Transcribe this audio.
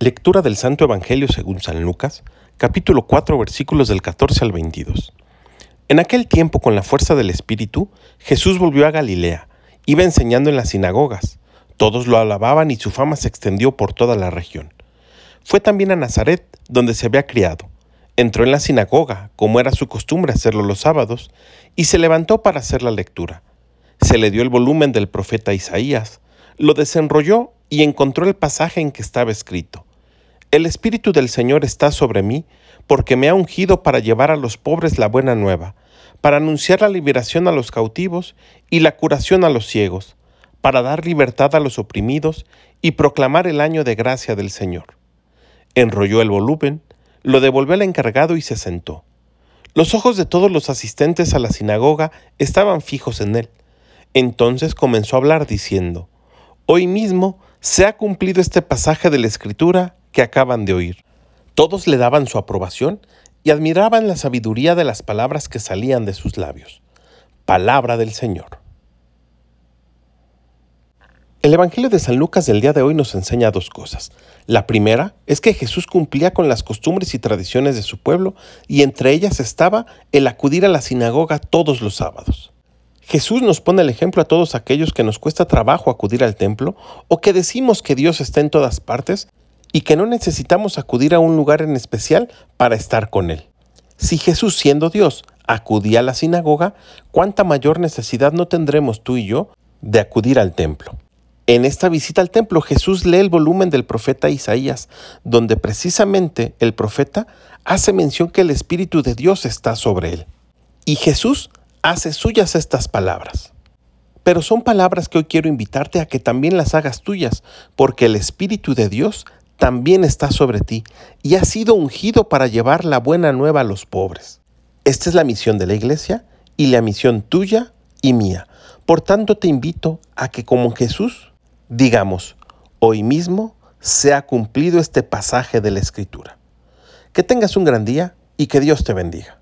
Lectura del Santo Evangelio según San Lucas, capítulo 4, versículos del 14 al 22. En aquel tiempo, con la fuerza del Espíritu, Jesús volvió a Galilea, iba enseñando en las sinagogas. Todos lo alababan y su fama se extendió por toda la región. Fue también a Nazaret, donde se había criado. Entró en la sinagoga, como era su costumbre hacerlo los sábados, y se levantó para hacer la lectura. Se le dio el volumen del profeta Isaías, lo desenrolló y encontró el pasaje en que estaba escrito. El Espíritu del Señor está sobre mí, porque me ha ungido para llevar a los pobres la buena nueva, para anunciar la liberación a los cautivos y la curación a los ciegos, para dar libertad a los oprimidos y proclamar el año de gracia del Señor. Enrolló el volumen, lo devolvió al encargado y se sentó. Los ojos de todos los asistentes a la sinagoga estaban fijos en él. Entonces comenzó a hablar diciendo, Hoy mismo se ha cumplido este pasaje de la Escritura que acaban de oír. Todos le daban su aprobación y admiraban la sabiduría de las palabras que salían de sus labios. Palabra del Señor. El Evangelio de San Lucas del día de hoy nos enseña dos cosas. La primera es que Jesús cumplía con las costumbres y tradiciones de su pueblo y entre ellas estaba el acudir a la sinagoga todos los sábados. Jesús nos pone el ejemplo a todos aquellos que nos cuesta trabajo acudir al templo o que decimos que Dios está en todas partes y que no necesitamos acudir a un lugar en especial para estar con Él. Si Jesús siendo Dios acudía a la sinagoga, ¿cuánta mayor necesidad no tendremos tú y yo de acudir al templo? En esta visita al templo Jesús lee el volumen del profeta Isaías, donde precisamente el profeta hace mención que el Espíritu de Dios está sobre él. Y Jesús hace suyas estas palabras. Pero son palabras que hoy quiero invitarte a que también las hagas tuyas, porque el Espíritu de Dios también está sobre ti y ha sido ungido para llevar la buena nueva a los pobres. Esta es la misión de la iglesia y la misión tuya y mía. Por tanto te invito a que como Jesús digamos, hoy mismo se ha cumplido este pasaje de la Escritura. Que tengas un gran día y que Dios te bendiga.